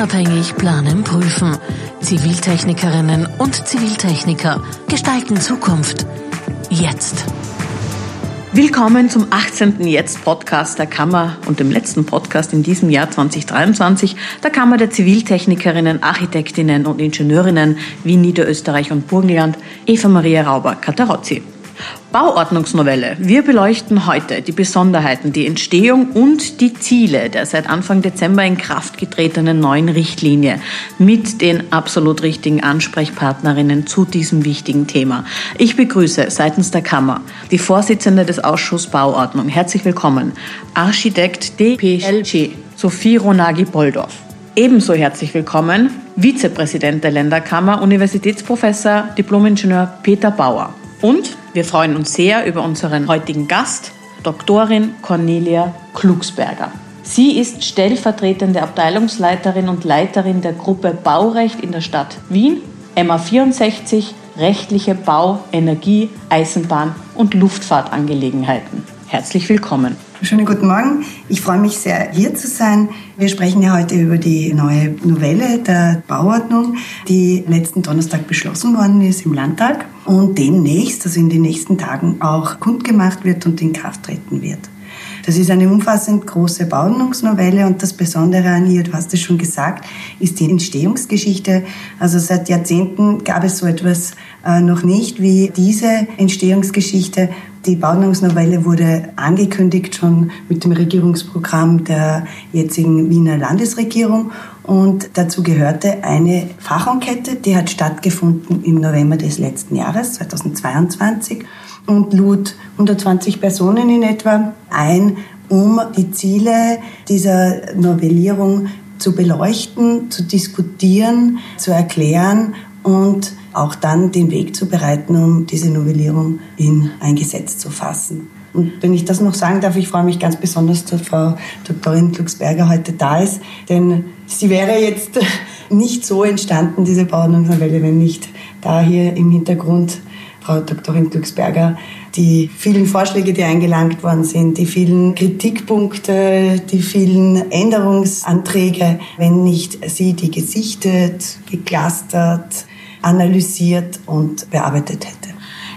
Unabhängig planen, prüfen. Ziviltechnikerinnen und Ziviltechniker gestalten Zukunft. Jetzt. Willkommen zum 18. Jetzt-Podcast der Kammer und dem letzten Podcast in diesem Jahr 2023 der Kammer der Ziviltechnikerinnen, Architektinnen und Ingenieurinnen Wien, Niederösterreich und Burgenland, Eva Maria Rauber-Katarozzi. Bauordnungsnovelle. Wir beleuchten heute die Besonderheiten, die Entstehung und die Ziele der seit Anfang Dezember in Kraft getretenen neuen Richtlinie mit den absolut richtigen Ansprechpartnerinnen zu diesem wichtigen Thema. Ich begrüße seitens der Kammer die Vorsitzende des Ausschusses Bauordnung. Herzlich willkommen, Architekt DPLG Sophie Ronagi-Boldorf. Ebenso herzlich willkommen Vizepräsident der Länderkammer, Universitätsprofessor, Diplomingenieur Peter Bauer. Und wir freuen uns sehr über unseren heutigen Gast, Doktorin Cornelia Klugsberger. Sie ist stellvertretende Abteilungsleiterin und Leiterin der Gruppe Baurecht in der Stadt Wien, MA 64, rechtliche Bau-, Energie-, Eisenbahn- und Luftfahrtangelegenheiten. Herzlich willkommen. Schönen guten Morgen. Ich freue mich sehr, hier zu sein. Wir sprechen ja heute über die neue Novelle der Bauordnung, die letzten Donnerstag beschlossen worden ist im Landtag und demnächst, also in den nächsten Tagen, auch kundgemacht wird und in Kraft treten wird. Das ist eine umfassend große Bauordnungsnovelle und das Besondere an ihr, du hast es schon gesagt, ist die Entstehungsgeschichte. Also seit Jahrzehnten gab es so etwas äh, noch nicht wie diese Entstehungsgeschichte. Die Bauordnungsnovelle wurde angekündigt schon mit dem Regierungsprogramm der jetzigen Wiener Landesregierung. Und dazu gehörte eine Fachenquete, die hat stattgefunden im November des letzten Jahres, 2022 und lud 120 Personen in etwa ein, um die Ziele dieser Novellierung zu beleuchten, zu diskutieren, zu erklären und auch dann den Weg zu bereiten, um diese Novellierung in ein Gesetz zu fassen. Und wenn ich das noch sagen darf, ich freue mich ganz besonders, dass Frau Doktorin Glucksberger heute da ist, denn sie wäre jetzt nicht so entstanden, diese Bauordnungsnovelle, wenn nicht da hier im Hintergrund Frau Doktorin Glücksberger, die vielen Vorschläge, die eingelangt worden sind, die vielen Kritikpunkte, die vielen Änderungsanträge, wenn nicht sie die gesichtet, geklustert, analysiert und bearbeitet hätte.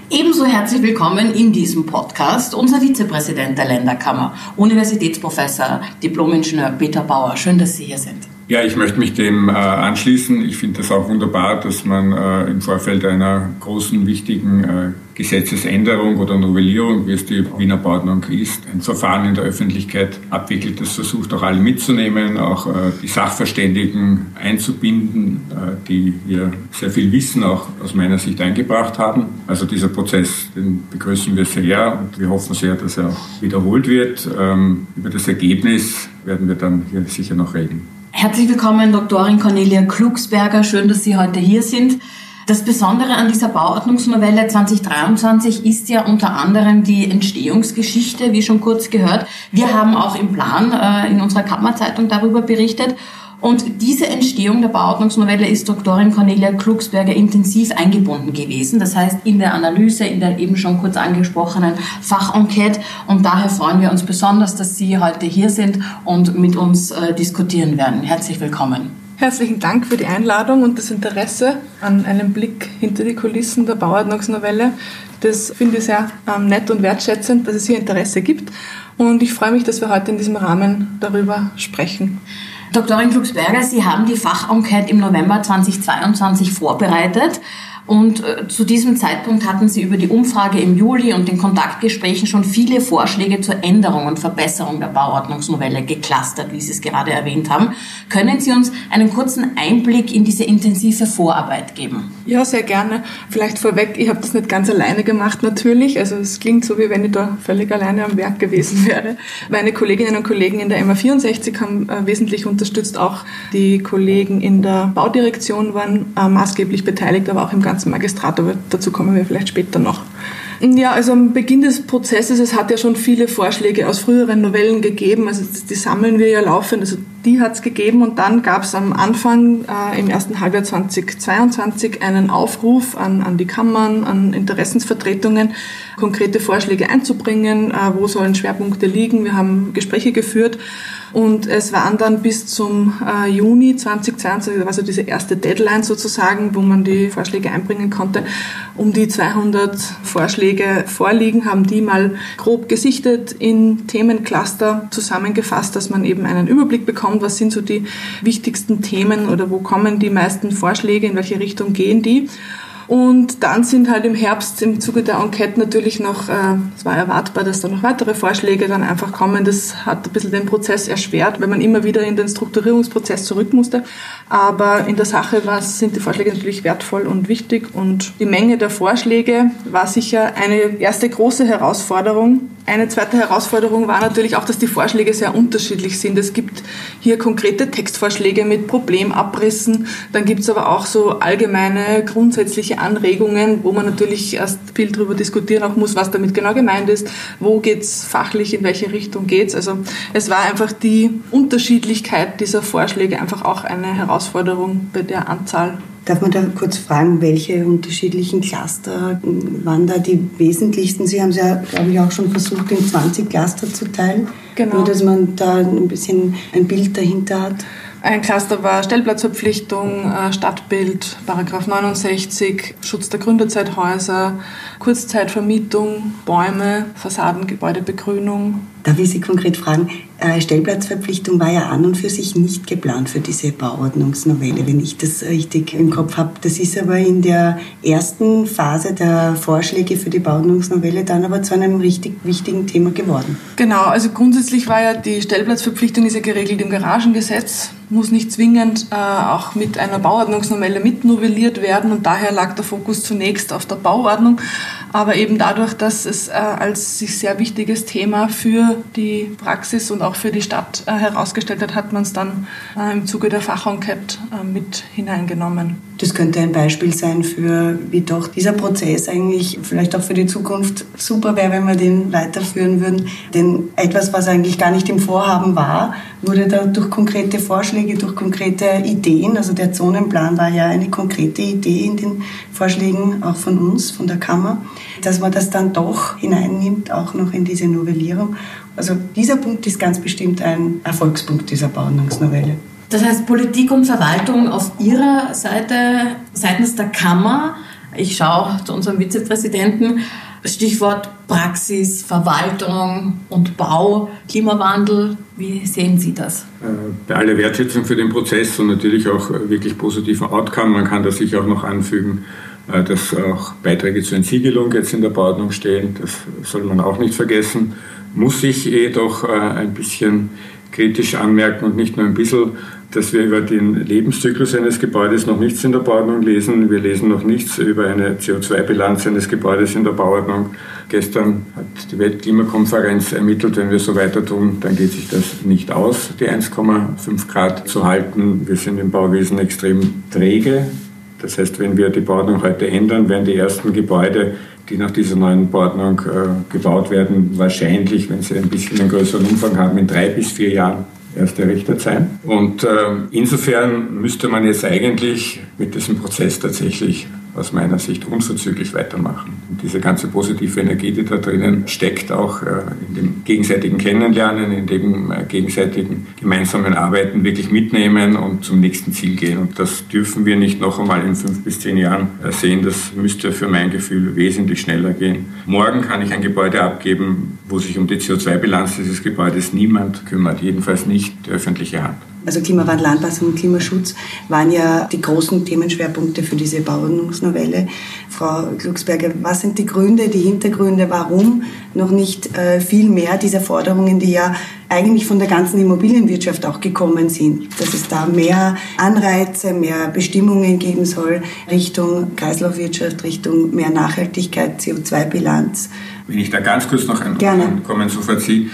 Ebenso herzlich willkommen in diesem Podcast unser Vizepräsident der Länderkammer, Universitätsprofessor, Diplomingenieur Peter Bauer. Schön, dass Sie hier sind. Ja, ich möchte mich dem äh, anschließen. Ich finde das auch wunderbar, dass man äh, im Vorfeld einer großen, wichtigen äh, Gesetzesänderung oder Novellierung, wie es die Wiener Bauordnung ist, ein Verfahren in der Öffentlichkeit abwickelt. Das versucht auch alle mitzunehmen, auch äh, die Sachverständigen einzubinden, äh, die hier sehr viel Wissen auch aus meiner Sicht eingebracht haben. Also dieser Prozess, den begrüßen wir sehr und wir hoffen sehr, dass er auch wiederholt wird. Ähm, über das Ergebnis werden wir dann hier sicher noch reden. Herzlich willkommen, Doktorin Cornelia Klugsberger. Schön, dass Sie heute hier sind. Das Besondere an dieser Bauordnungsnovelle 2023 ist ja unter anderem die Entstehungsgeschichte, wie schon kurz gehört. Wir haben auch im Plan äh, in unserer Kammerzeitung darüber berichtet. Und diese Entstehung der Bauordnungsnovelle ist Doktorin Cornelia Klugsberger intensiv eingebunden gewesen. Das heißt, in der Analyse, in der eben schon kurz angesprochenen Fachenquete. Und daher freuen wir uns besonders, dass Sie heute hier sind und mit uns äh, diskutieren werden. Herzlich willkommen. Herzlichen Dank für die Einladung und das Interesse an einem Blick hinter die Kulissen der Bauordnungsnovelle. Das finde ich sehr ähm, nett und wertschätzend, dass es hier Interesse gibt. Und ich freue mich, dass wir heute in diesem Rahmen darüber sprechen. Doktorin Klugsberger, Sie haben die Fachenquete im November 2022 vorbereitet. Und äh, zu diesem Zeitpunkt hatten Sie über die Umfrage im Juli und den Kontaktgesprächen schon viele Vorschläge zur Änderung und Verbesserung der Bauordnungsnovelle geklustert, wie Sie es gerade erwähnt haben. Können Sie uns einen kurzen Einblick in diese intensive Vorarbeit geben? Ja, sehr gerne. Vielleicht vorweg, ich habe das nicht ganz alleine gemacht natürlich. Also es klingt so, wie wenn ich da völlig alleine am Werk gewesen wäre. Meine Kolleginnen und Kollegen in der MA64 haben äh, wesentlich unterstützt. Auch die Kollegen in der Baudirektion waren äh, maßgeblich beteiligt, aber auch im ganzen ganzen Magistrat, aber dazu kommen wir vielleicht später noch. Ja, also am Beginn des Prozesses, es hat ja schon viele Vorschläge aus früheren Novellen gegeben, also die sammeln wir ja laufend, also die hat es gegeben und dann gab es am Anfang äh, im ersten Halbjahr 2022 einen Aufruf an, an die Kammern, an Interessensvertretungen, konkrete Vorschläge einzubringen, äh, wo sollen Schwerpunkte liegen. Wir haben Gespräche geführt Und es waren dann bis zum äh, Juni 2022, also diese erste Deadline sozusagen, wo man die Vorschläge einbringen konnte, um die 200 Vorschläge vorliegen, haben die mal grob gesichtet in Themencluster zusammengefasst, dass man eben einen Überblick bekommt, was sind so die wichtigsten Themen oder wo kommen die meisten Vorschläge, in welche Richtung gehen die. Und dann sind halt im Herbst im Zuge der Enquete natürlich noch, äh, es war erwartbar, dass da noch weitere Vorschläge dann einfach kommen. Das hat ein bisschen den Prozess erschwert, weil man immer wieder in den Strukturierungsprozess zurück musste. Aber in der Sache war, sind die Vorschläge natürlich wertvoll und wichtig und die Menge der Vorschläge war sicher eine erste große Herausforderung. Eine zweite Herausforderung war natürlich auch, dass die Vorschläge sehr unterschiedlich sind. Es gibt hier konkrete Textvorschläge mit Problemabrissen, dann gibt es aber auch so allgemeine grundsätzliche Anregungen, wo man natürlich erst viel darüber diskutieren auch muss, was damit genau gemeint ist, wo geht es fachlich, in welche Richtung geht es. Also es war einfach die Unterschiedlichkeit dieser Vorschläge einfach auch eine Herausforderung bei der Anzahl Darf man da kurz fragen, welche unterschiedlichen Cluster waren da die wesentlichsten? Sie haben es ja, glaube ich, auch schon versucht, in 20 Cluster zu teilen. Genau. Nur, dass man da ein bisschen ein Bild dahinter hat. Ein Cluster war Stellplatzverpflichtung, äh, Stadtbild, Paragraph 69, Schutz der Gründerzeithäuser, Kurzzeitvermietung, Bäume, Fassaden, Gebäudebegrünung. Darf ich Sie konkret fragen, äh, Stellplatzverpflichtung war ja an und für sich nicht geplant für diese Bauordnungsnovelle, wenn ich das richtig im Kopf habe. Das ist aber in der ersten Phase der Vorschläge für die Bauordnungsnovelle dann aber zu einem richtig wichtigen Thema geworden. Genau, also grundsätzlich war ja die Stellplatzverpflichtung ist ja geregelt im Garagengesetz, muss nicht zwingend äh, auch mit einer Bauordnungsnovelle mitnovelliert werden und daher lag der Fokus zunächst auf der Bauordnung. Aber eben dadurch, dass es äh, als sich sehr wichtiges Thema für die Praxis und auch für die Stadt äh, herausgestellt hat, hat man es dann äh, im Zuge der Fachenquete mit hineingenommen. Das könnte ein Beispiel sein für, wie doch dieser Prozess eigentlich vielleicht auch für die Zukunft super wäre, wenn wir den weiterführen würden. Denn etwas, was eigentlich gar nicht im Vorhaben war, wurde da durch konkrete Vorschläge, durch konkrete Ideen, also der Zonenplan war ja eine konkrete Idee in den Vorschlägen auch von uns, von der Kammer, dass man das dann doch hineinnimmt, auch noch in diese Novellierung. Also dieser Punkt ist ganz bestimmt ein Erfolgspunkt dieser Bauordnungsnovelle. Das heißt, Politik und Verwaltung auf Ihrer Seite, seitens der Kammer, ich schaue zu unserem Vizepräsidenten, Stichwort Praxis, Verwaltung und Bau, Klimawandel. Wie sehen Sie das? Äh, bei aller Wertschätzung für den Prozess und natürlich auch wirklich positiven Outcome, man kann da sicher auch noch anfügen, äh, dass auch Beiträge zur Entsiegelung jetzt in der Bauordnung stehen. Das soll man auch nicht vergessen. Muss ich jedoch äh, ein bisschen kritisch anmerken und nicht nur ein bisschen, dass wir über den Lebenszyklus eines Gebäudes noch nichts in der Bauordnung lesen. Wir lesen noch nichts über eine CO2-Bilanz eines Gebäudes in der Bauordnung. Gestern hat die Weltklimakonferenz ermittelt, wenn wir so weiter tun, dann geht sich das nicht aus, die 1,5 Grad zu halten. Wir sind im Bauwesen extrem träge. Das heißt, wenn wir die Bauordnung heute ändern, werden die ersten Gebäude die nach dieser neuen Bauordnung äh, gebaut werden, wahrscheinlich, wenn sie ein bisschen einen größeren Umfang haben, in drei bis vier Jahren erst errichtet sein. Und äh, insofern müsste man jetzt eigentlich mit diesem Prozess tatsächlich aus meiner Sicht unverzüglich weitermachen. Und diese ganze positive Energie, die da drinnen steckt, auch äh, in dem gegenseitigen Kennenlernen, in dem äh, gegenseitigen gemeinsamen Arbeiten wirklich mitnehmen und zum nächsten Ziel gehen. Und das dürfen wir nicht noch einmal in fünf bis zehn Jahren äh, sehen. Das müsste für mein Gefühl wesentlich schneller gehen. Morgen kann ich ein Gebäude abgeben, wo sich um die CO2-Bilanz dieses Gebäudes niemand kümmert, jedenfalls nicht die öffentliche Hand also Klimawandel, Anpassung und Klimaschutz, waren ja die großen Themenschwerpunkte für diese Bauordnungsnovelle. Frau Glucksberger, was sind die Gründe, die Hintergründe, warum noch nicht äh, viel mehr dieser Forderungen, die ja eigentlich von der ganzen Immobilienwirtschaft auch gekommen sind, dass es da mehr Anreize, mehr Bestimmungen geben soll Richtung Kreislaufwirtschaft, Richtung mehr Nachhaltigkeit, CO2-Bilanz. Wenn ich da ganz kurz noch ankommen so verziehe, äh,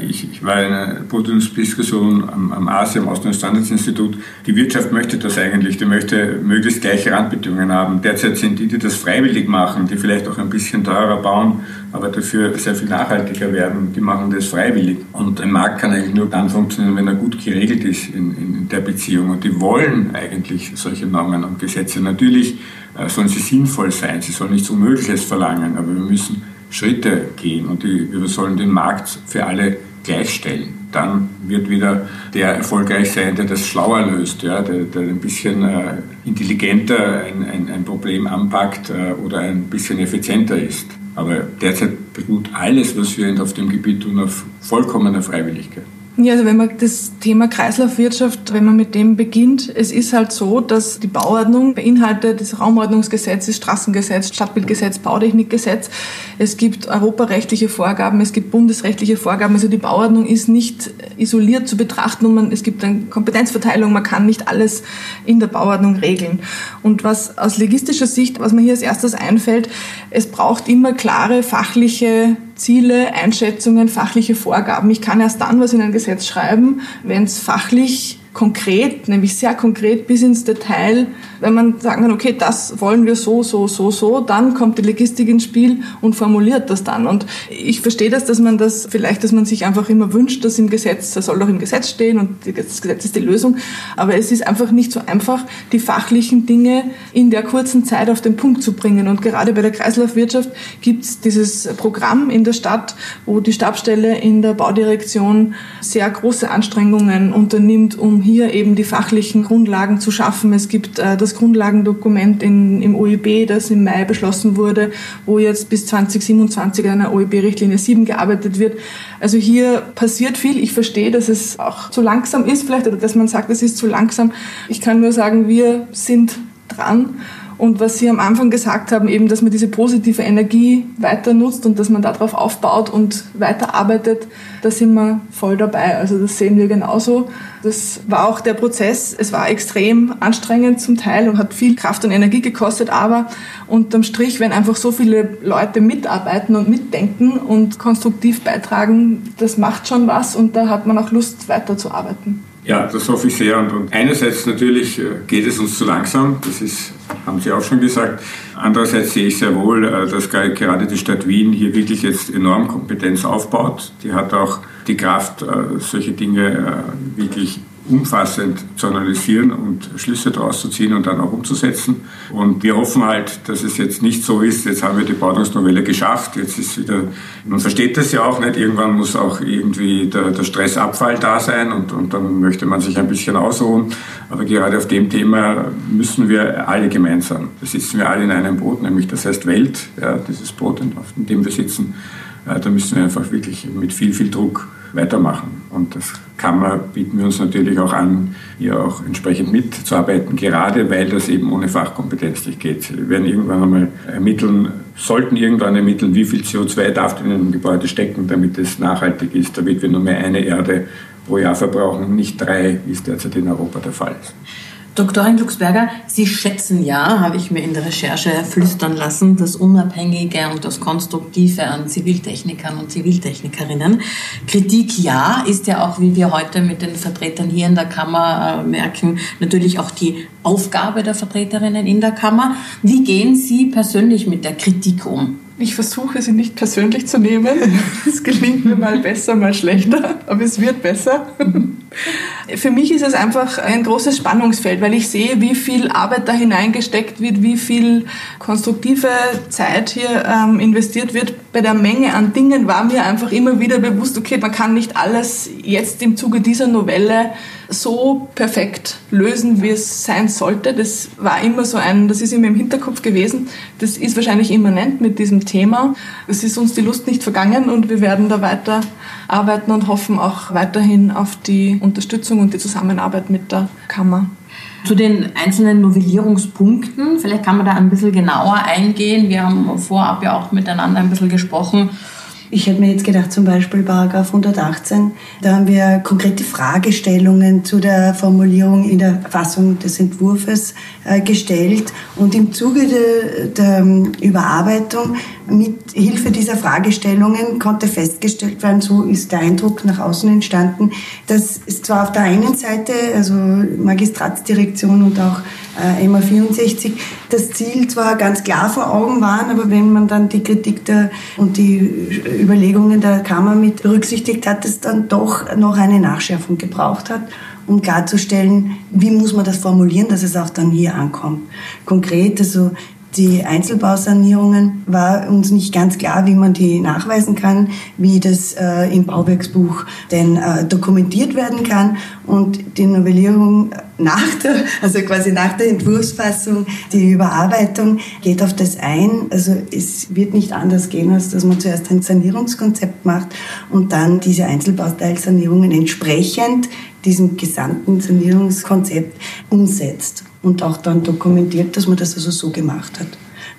ich, ich, war in einer Podiumsdiskussion am, am ASI, am Austrian Standardsinstitut. Die Wirtschaft möchte das eigentlich, die möchte möglichst gleiche Randbedingungen haben. Derzeit sind die, die das freiwillig machen, die vielleicht auch ein bisschen teurer bauen, aber dafür sehr viel nachhaltiger werden, die machen das freiwillig. Und ein Markt kann eigentlich nur dann funktionieren, wenn er gut geregelt ist in, in der Beziehung. Und die wollen eigentlich solche Normen und Gesetze. Natürlich äh, sollen sie sinnvoll sein, sie sollen nichts Unmögliches verlangen, aber wir müssen Schritte gehen und die, wir sollen den Markt für alle gleichstellen. dann wird wieder der erfolgreich sein, der das schlauer löst, ja, der, der ein bisschen äh, intelligenter ein, ein, ein, Problem anpackt äh, oder ein bisschen effizienter ist. Aber derzeit beruht alles, was wir auf dem Gebiet tun, auf vollkommener Freiwilligkeit. Ja, also wenn man das Thema Kreislaufwirtschaft, wenn man mit dem beginnt, es ist halt so, dass die Bauordnung beinhaltet das Raumordnungsgesetz, das Straßengesetz, Stadtbildgesetz, Bautechnikgesetz. Es gibt europarechtliche Vorgaben, es gibt bundesrechtliche Vorgaben. Also die Bauordnung ist nicht isoliert zu betrachten und man, es gibt eine Kompetenzverteilung, man kann nicht alles in der Bauordnung regeln. Und was aus logistischer Sicht, was mir hier als erstes einfällt, es braucht immer klare fachliche Ziele, Einschätzungen, fachliche Vorgaben. Ich kann erst dann was in ein Gesetz schreiben, wenn es fachlich konkret, nämlich sehr konkret bis ins Detail, wenn man sagen kann, okay, das wollen wir so, so, so, so, dann kommt die Logistik ins Spiel und formuliert das dann. Und ich verstehe das, dass man das vielleicht, dass man sich einfach immer wünscht, dass im Gesetz, das soll doch im Gesetz stehen und das Gesetz ist die Lösung. Aber es ist einfach nicht so einfach, die fachlichen Dinge in der kurzen Zeit auf den Punkt zu bringen. Und gerade bei der Kreislaufwirtschaft gibt es dieses Programm in der Stadt, wo die Stabstelle in der Baudirektion sehr große Anstrengungen unternimmt, um hier eben die fachlichen Grundlagen zu schaffen. Es gibt äh, das Grundlagendokument in, im OEB, das im Mai beschlossen wurde, wo jetzt bis 2027 an einer OEB-Richtlinie 7 gearbeitet wird. Also hier passiert viel. Ich verstehe, dass es auch zu langsam ist vielleicht oder dass man sagt, es ist zu langsam. Ich kann nur sagen, wir sind dran und was Sie am Anfang gesagt haben, eben, dass man diese positive Energie weiter nutzt und dass man darauf aufbaut und weiterarbeitet, da sind wir voll dabei. Also das sehen wir genauso. Das war auch der Prozess. Es war extrem anstrengend zum Teil und hat viel Kraft und Energie gekostet, aber unterm Strich, wenn einfach so viele Leute mitarbeiten und mitdenken und konstruktiv beitragen, das macht schon was und da hat man auch Lust weiterzuarbeiten. Ja, das hoffe ich sehr. Und, und einerseits natürlich äh, geht es uns zu langsam, das ist, haben Sie auch schon gesagt. Andererseits sehe ich sehr wohl, äh, dass gerade die Stadt Wien hier wirklich jetzt enorm Kompetenz aufbaut. Die hat auch die Kraft, äh, solche Dinge wirklich umfassend zu analysieren und Schlüsse daraus zu ziehen und dann auch umzusetzen. Und wir hoffen halt, dass es jetzt nicht so ist, jetzt haben wir die Bauordnungsnovelle geschafft, jetzt ist wieder, man versteht das ja auch nicht, irgendwann muss auch irgendwie der, der Stressabfall da sein und, und dann möchte man sich ein bisschen ausruhen. Aber gerade auf dem Thema müssen wir alle gemeinsam, da sitzen wir alle in einem Boot, nämlich das heißt Welt, ja, dieses Boot, auf dem wir sitzen, da müssen wir einfach wirklich mit viel, viel Druck weitermachen. Und das Kammer bieten wir uns natürlich auch an, hier auch entsprechend mitzuarbeiten, gerade weil das eben ohne Fachkompetenz nicht geht. Wir werden irgendwann einmal ermitteln, sollten irgendwann ermitteln, wie viel CO2 darf in einem Gebäude stecken, damit es nachhaltig ist, damit wir nur mehr eine Erde pro Jahr verbrauchen, nicht drei, wie es derzeit in Europa der Fall ist. Doktorin Glucksberger, Sie schätzen ja, habe ich mir in der Recherche flüstern lassen, das Unabhängige und das Konstruktive an Ziviltechnikern und Ziviltechnikerinnen. Kritik ja, ist ja auch, wie wir heute mit den Vertretern hier in der Kammer äh, merken, natürlich auch die Aufgabe der Vertreterinnen in der Kammer. Wie gehen Sie persönlich mit der Kritik um? Ich versuche sie nicht persönlich zu nehmen. Es gelingt mir mal besser, mal schlechter, aber es wird besser. Für mich ist es einfach ein großes Spannungsfeld, weil ich sehe, wie viel Arbeit da hineingesteckt wird, wie viel konstruktive Zeit hier ähm, investiert wird. Bei der Menge an Dingen war mir einfach immer wieder bewusst, okay, man kann nicht alles jetzt im Zuge dieser Novelle so perfekt lösen, wie es sein sollte. Das war immer so ein, das ist immer im Hinterkopf gewesen. Das ist wahrscheinlich immanent mit diesem Thema. Es ist uns die Lust nicht vergangen und wir werden da weiter arbeiten und hoffen auch weiterhin auf die Unterstützung und die Zusammenarbeit mit der Kammer. Zu den einzelnen Novellierungspunkten, vielleicht kann man da ein bisschen genauer eingehen. Wir haben vorab ja auch miteinander ein bisschen gesprochen ich hätte mir jetzt gedacht, zum Beispiel Paragraph 118, da haben wir konkrete Fragestellungen zu der Formulierung in der Fassung des Entwurfs äh, gestellt. Und im Zuge der, ähm, Überarbeitung mit Hilfe dieser Fragestellungen konnte festgestellt werden, so ist der Eindruck nach außen entstanden, dass es zwar auf der einen Seite, also Magistratsdirektion und auch äh, MA 64, das Ziel zwar ganz klar vor Augen waren, aber wenn man dann die Kritik der, und die Überlegungen der Kammer mit berücksichtigt hat, es dann doch noch eine Nachschärfung gebraucht hat um klarzustellen, wie muss man das formulieren, dass es auch dann hier ankommt. Konkret, also Die Einzelbausanierungen war uns nicht ganz klar, wie man die nachweisen kann, wie das äh, im Bauwerksbuch denn äh, dokumentiert werden kann. Und die Novellierung nach der, also quasi nach der Entwurfsfassung, die Überarbeitung geht auf das ein. Also es wird nicht anders gehen, als dass man zuerst ein Sanierungskonzept macht und dann diese Einzelbauteilsanierungen entsprechend diesem gesamten Sanierungskonzept umsetzt und auch dann dokumentiert, dass man das also so gemacht hat.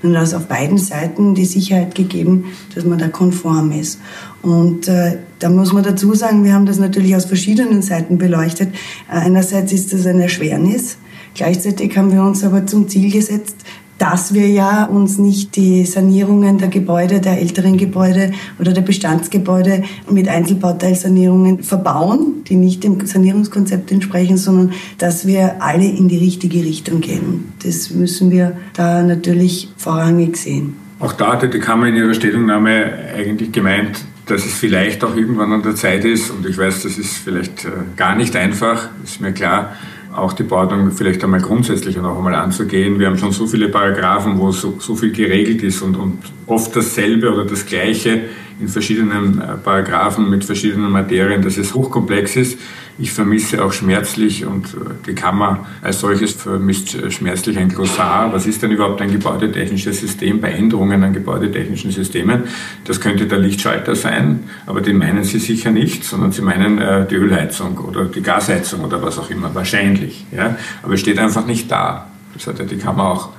Und da ist auf beiden Seiten die Sicherheit gegeben, dass man da konform ist. Und äh, da muss man dazu sagen, wir haben das natürlich aus verschiedenen Seiten beleuchtet. Äh, einerseits ist das eine Erschwernis. Gleichzeitig haben wir uns aber zum Ziel gesetzt, dass wir ja uns nicht die Sanierungen der Gebäude, der älteren Gebäude oder der Bestandsgebäude mit Einzelbauteilsanierungen verbauen, die nicht dem Sanierungskonzept entsprechen, sondern dass wir alle in die richtige Richtung gehen. Das müssen wir da natürlich vorrangig sehen. Auch da hatte die Kammer in ihrer Stellungnahme eigentlich gemeint, dass es vielleicht auch irgendwann an der Zeit ist, und ich weiß, das ist vielleicht äh, gar nicht einfach, ist mir klar, auch die Bauordnung vielleicht einmal grundsätzlich noch einmal anzugehen. Wir haben schon so viele Paragraphen, wo so, so viel geregelt ist und, und oft dasselbe oder das Gleiche in verschiedenen äh, Paragraphen mit verschiedenen Materien, dass es hochkomplex ist. Ich vermisse auch schmerzlich und äh, die Kammer als solches vermisst äh, schmerzlich ein Glossar. Was ist denn überhaupt ein gebäudetechnisches System bei Änderungen an gebäudetechnischen Systemen? Das könnte der Lichtschalter sein, aber den meinen Sie sicher nicht, sondern Sie meinen die Ölheizung oder die Gasheizung oder was auch immer, wahrscheinlich. Ja? Aber es steht einfach nicht da. Das hat ja die Kammer auch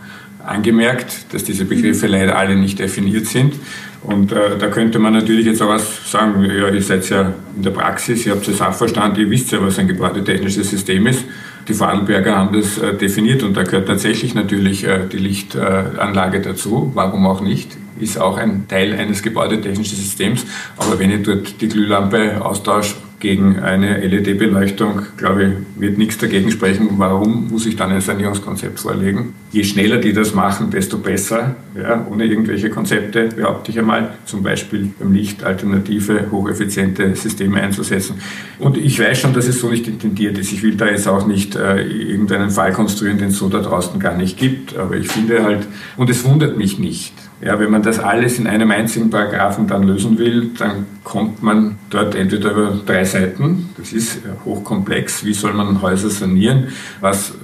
angemerkt, dass diese Begriffe leider alle nicht definiert sind. Und äh, da könnte man natürlich jetzt auch was sagen, ja, ihr seid ja in der Praxis, ihr habt den Sachverstand, ihr wisst ja, was ein gebäudetechnisches System ist. Die Vorarlberger haben das äh, definiert und da gehört tatsächlich natürlich äh, die Lichtanlage dazu. Warum auch nicht? Ist auch ein Teil eines gebäudetechnischen Systems. Aber wenn ich dort die Glühlampe austausche gegen eine LED-Beleuchtung, glaube ich, wird nichts dagegen sprechen. Warum muss ich dann ein Sanierungskonzept vorlegen? Je schneller die das machen, desto besser, ja, ohne irgendwelche Konzepte, behaupte ich einmal, zum Beispiel beim Licht alternative, hocheffiziente Systeme einzusetzen. Und ich weiß schon, dass es so nicht intendiert ist. Ich will da jetzt auch nicht äh, irgendeinen Fall konstruieren, den es so da draußen gar nicht gibt. Aber ich finde halt, und es wundert mich nicht, ja, wenn man das alles in einem einzigen Paragraphen dann lösen will, dann kommt man dort entweder über drei Seiten, das ist hochkomplex, wie soll man Häuser sanieren, was äh,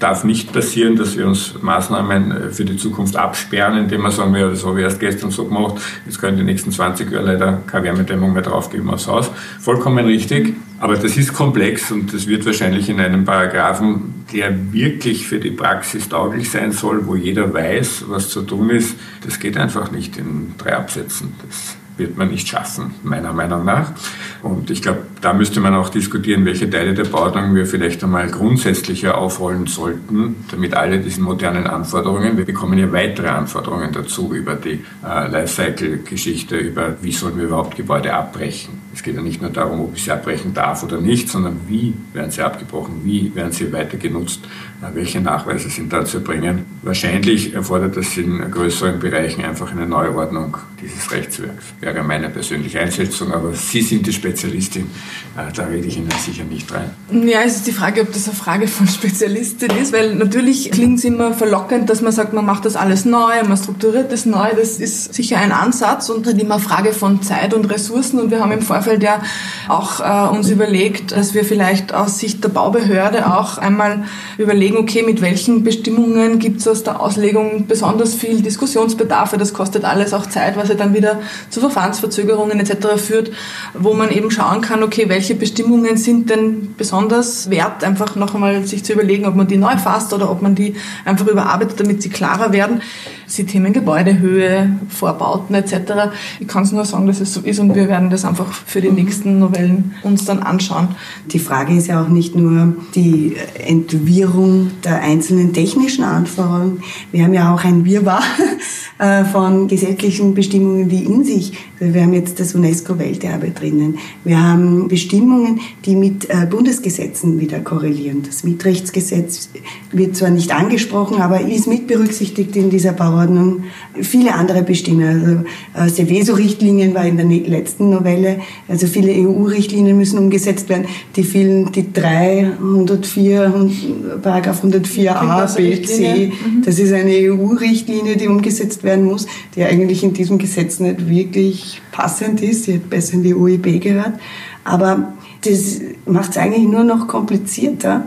darf nicht passieren, dass wir uns Maßnahmen äh, für die Zukunft absperren, indem wir sagen, ja, das habe ich erst gestern so gemacht, jetzt können die nächsten 20 Jahre leider keine Wärmedämmung mehr draufgeben aufs Haus. Vollkommen richtig, aber das ist komplex und das wird wahrscheinlich in einem Paragraphen, der wirklich für die Praxis tauglich sein soll, wo jeder weiß, was zu tun ist, das geht einfach nicht in drei Absätzen. Das wird man nicht schaffen, meiner Meinung nach. Und ich glaube, da müsste man auch diskutieren, welche Teile der Bauordnung wir vielleicht einmal grundsätzlicher aufrollen sollten, damit alle diesen modernen Anforderungen, wir bekommen ja weitere Anforderungen dazu über die äh, Lifecycle-Geschichte, über wie sollen wir überhaupt Gebäude abbrechen. Es geht ja nicht nur darum, ob ich sie abbrechen darf oder nicht, sondern wie werden sie abgebrochen, wie werden sie weiter genutzt, äh, welche Nachweise sind da zu bringen. Wahrscheinlich erfordert das in größeren Bereichen einfach eine Neuordnung dieses Rechtswerks. Wäre meine persönliche Einschätzung, aber Sie sind die Spezialistin, äh, da rede ich Ihnen sicher nicht rein. Ja, es ist die Frage, ob das eine Frage von Spezialistin ist, weil natürlich klingt es immer verlockend, dass man sagt, man macht das alles neu, man strukturiert das neu. Das ist sicher ein Ansatz und dann immer eine Frage von Zeit und Ressourcen und wir haben im Vorfeld ja auch äh, uns überlegt, dass wir vielleicht aus Sicht der Baubehörde auch einmal überlegen, okay, mit welchen Bestimmungen gibt es aus der Auslegung besonders viel Diskussionsbedarfe. Das kostet alles auch Zeit, was ja dann wieder zu Verfahrensverzögerungen etc. führt, wo man eben schauen kann, okay, welche Bestimmungen sind denn besonders wert, einfach noch einmal sich zu überlegen, ob man die neu fasst oder ob man die einfach überarbeitet, damit sie klarer werden die Themen Gebäudehöhe, Vorbauten etc. Ich kann es nur sagen, dass es so ist und wir werden das einfach für die nächsten Novellen uns dann anschauen. Die Frage ist ja auch nicht nur die Entwirrung der einzelnen technischen Anforderungen. Wir haben ja auch ein Wirrwarr äh, von gesetzlichen Bestimmungen, die in sich, wir haben jetzt das UNESCO-Welterbe drinnen, wir haben Bestimmungen, die mit äh, Bundesgesetzen wieder korrelieren. Das Mietrechtsgesetz wird zwar nicht angesprochen, aber ist mit berücksichtigt in dieser Bauordnung. Viele andere Bestimmungen, also Seveso-Richtlinien war in der ne-, letzten Novelle, also viele EU-Richtlinien müssen umgesetzt werden, die vielen, die 304, Paragraph 104a, B, C, mhm. das ist eine EU-Richtlinie, die umgesetzt werden muss, die eigentlich in diesem Gesetz nicht wirklich passend ist. Sie hat besser in die OEB gehört. Aber das macht es eigentlich nur noch komplizierter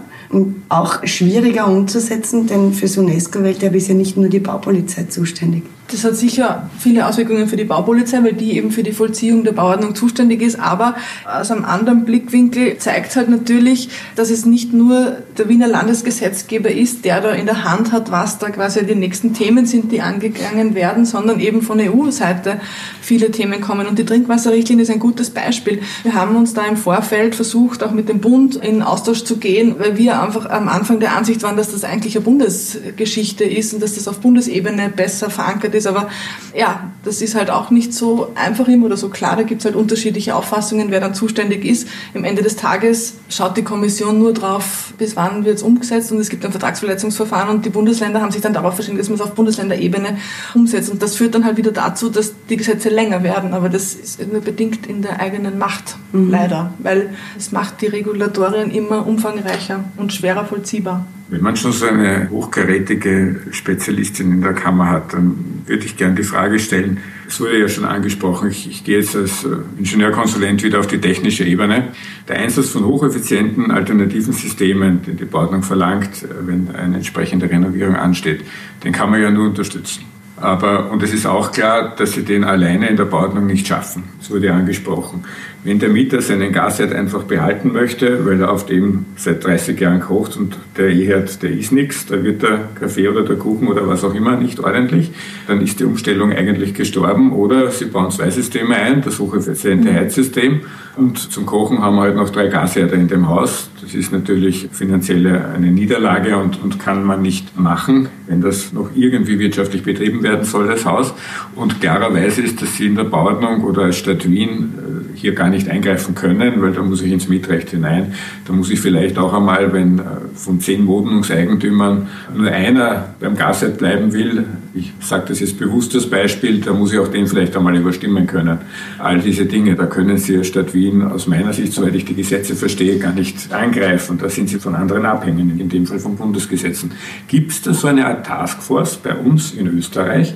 auch schwieriger umzusetzen, denn für das UNESCO-Welterbe ist ja nicht nur die Baupolizei zuständig. Das hat sicher viele Auswirkungen für die Baupolizei, weil die eben für die Vollziehung der Bauordnung zuständig ist. Aber aus einem anderen Blickwinkel zeigt halt natürlich, dass es nicht nur der Wiener Landesgesetzgeber ist, der da in der Hand hat, was da quasi die nächsten Themen sind, die angegangen werden, sondern eben von EU-Seite viele Themen kommen. Und die Trinkwasserrichtlinie ist ein gutes Beispiel. Wir haben uns da im Vorfeld versucht, auch mit dem Bund in Austausch zu gehen, weil wir einfach am Anfang der Ansicht waren, dass das eigentlich eine Bundesgeschichte ist und dass das auf Bundesebene besser verankert ist. Aber ja, das ist halt auch nicht so einfach immer oder so klar. Da gibt es halt unterschiedliche Auffassungen, wer dann zuständig ist. Im Ende des Tages schaut die Kommission nur drauf, bis wann wird es umgesetzt und es gibt ein Vertragsverletzungsverfahren und die Bundesländer haben sich dann darauf verständigt, dass man es auf Bundesländerebene umsetzt. Und das führt dann halt wieder dazu, dass die Gesetze länger werden. Aber das ist nur bedingt in der eigenen Macht, mhm. leider. Weil es macht die Regulatorien immer umfangreicher und schwerer vollziehbar. Wenn man schon so eine hochkarätige Spezialistin in der Kammer hat, dann würde ich gerne die Frage stellen, es wurde ja schon angesprochen, ich, ich gehe jetzt als äh, Ingenieurkonsulent wieder auf die technische Ebene. Der Einsatz von hocheffizienten alternativen Systemen, den die Bauordnung verlangt, äh, wenn eine entsprechende Renovierung ansteht, den kann man ja nur unterstützen. Aber, und es ist auch klar, dass sie den alleine in der Bauordnung nicht schaffen. Das wurde angesprochen. Wenn der Mieter seinen Gasherd einfach behalten möchte, weil er auf dem seit 30 Jahren kocht und der E-Herd, der ist nichts, da wird der Kaffee oder der Kuchen oder was auch immer nicht ordentlich, dann ist die Umstellung eigentlich gestorben. Oder sie bauen zwei Systeme ein, das hocheffiziente mhm. Heizsystem und zum Kochen haben wir halt noch drei Gasherde in dem Haus. Das ist natürlich finanziell eine Niederlage und, und kann man nicht machen, wenn das noch irgendwie wirtschaftlich betrieben werden soll, das Haus. Und klarerweise ist das in der Bauordnung oder als Stadt Wien äh, hier gar nicht eingreifen können, weil da muss ich ins Mietrecht hinein. Da muss ich vielleicht auch einmal, wenn äh, von zehn Wohnungseigentümern nur einer beim Gasherd bleiben will, ich sage das jetzt bewusst als Beispiel, da muss ich auch den vielleicht einmal überstimmen können. All diese Dinge, da können Sie als Stadt Wien aus meiner Sicht, soweit ich die Gesetze verstehe, gar nicht eingreifen. Da sind Sie von anderen abhängig, in dem Fall von Bundesgesetzen. Gibt es da so eine Art Taskforce bei uns in Österreich,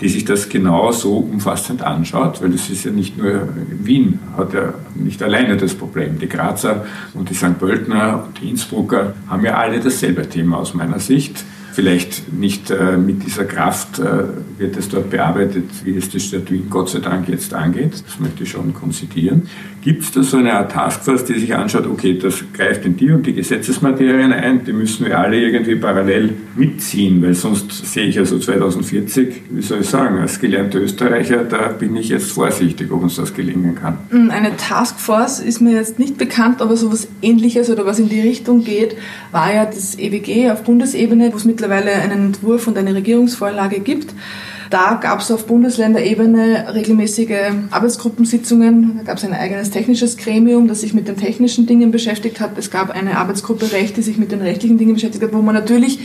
die sich das genau so umfassend anschaut, weil das ist ja nicht nur Wien, hat ja nicht alleine das Problem. Die Grazer und die St. Pöltner und die Innsbrucker haben ja alle dasselbe Thema aus meiner Sicht vielleicht nicht äh, mit dieser Kraft äh, wird es dort bearbeitet, wie es die Stadt Wien Gott sei Dank jetzt angeht. Das möchte ich schon konzidieren. Gibt es da so eine Art Taskforce, die sich anschaut, okay, das greift in die und die Gesetzesmaterien ein, die müssen wir alle irgendwie parallel mitziehen, weil sonst sehe ich also 2040, wie soll ich sagen, als gelernter Österreicher, da bin ich jetzt vorsichtig, ob uns das gelingen kann. Hm, eine Taskforce ist mir jetzt nicht bekannt, aber so etwas ähnliches oder was in die Richtung geht, war ja das EWG auf Bundesebene, wo es mittlerweile einen Entwurf und eine Regierungsvorlage gibt. Da gab es auf Bundesländerebene regelmäßige Arbeitsgruppensitzungen. Da gab es ein eigenes technisches Gremium, das sich mit den technischen Dingen beschäftigt hat. Es gab eine Arbeitsgruppe Recht, die sich mit den rechtlichen Dingen beschäftigt hat, wo man natürlich